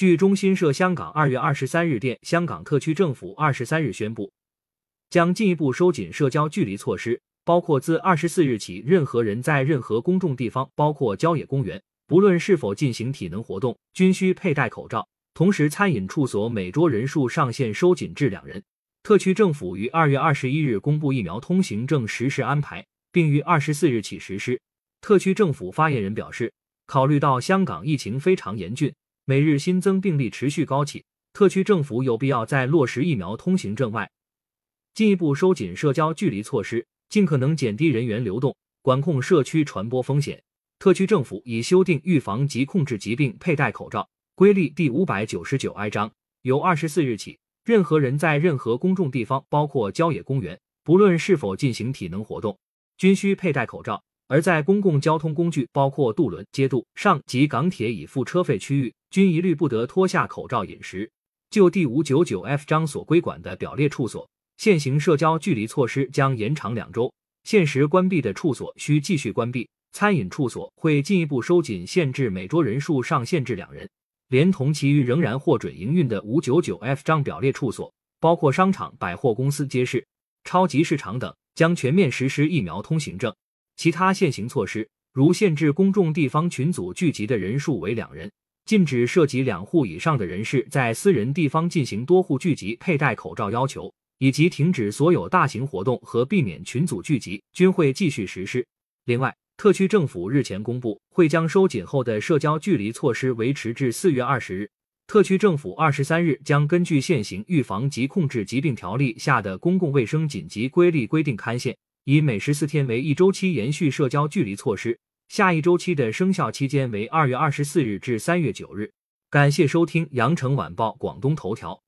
据中新社香港二月二十三日电，香港特区政府二十三日宣布，将进一步收紧社交距离措施，包括自二十四日起，任何人在任何公众地方，包括郊野公园，不论是否进行体能活动，均需佩戴口罩。同时，餐饮处所每桌人数上限收紧至两人。特区政府于二月二十一日公布疫苗通行证实施安排，并于二十四日起实施。特区政府发言人表示，考虑到香港疫情非常严峻，每日新增病例持续高企，特区政府有必要在落实疫苗通行证外，进一步收紧社交距离措施，尽可能减低人员流动，管控社区传播风险。特区政府已修订《预防及控制疾病佩戴口罩规例》第五百九十九章，由二十四日起，任何人在任何公众地方，包括郊野公园，不论是否进行体能活动，均需佩戴口罩。而在公共交通工具，包括渡轮、街渡上及港铁已付车费区域，均一律不得脱下口罩饮食。就第五九九 F 章所规管的表列处所，现行社交距离措施将延长两周，限时关闭的处所需继续关闭。餐饮处所会进一步收紧限制每桌人数上限至两人，连同其余仍然获准营运的五九九 F 章表列处所，包括商场、百货公司、街市、超级市场等，将全面实施疫苗通行证。其他现行措施，如限制公众地方群组聚集的人数为两人，禁止涉及两户以上的人士在私人地方进行多户聚集佩戴口罩要求，以及停止所有大型活动和避免群组聚集，均会继续实施。另外，特区政府日前公布，会将收紧后的社交距离措施维持至四月二十日。特区政府二十三日将根据现行《预防及控制疾病条例》下的公共卫生紧急规例规定刊宪。以每十四天为一周期延续社交距离措施，下一周期的生效期间为二月二十四日至三月九日。感谢收听羊城晚报广东头条。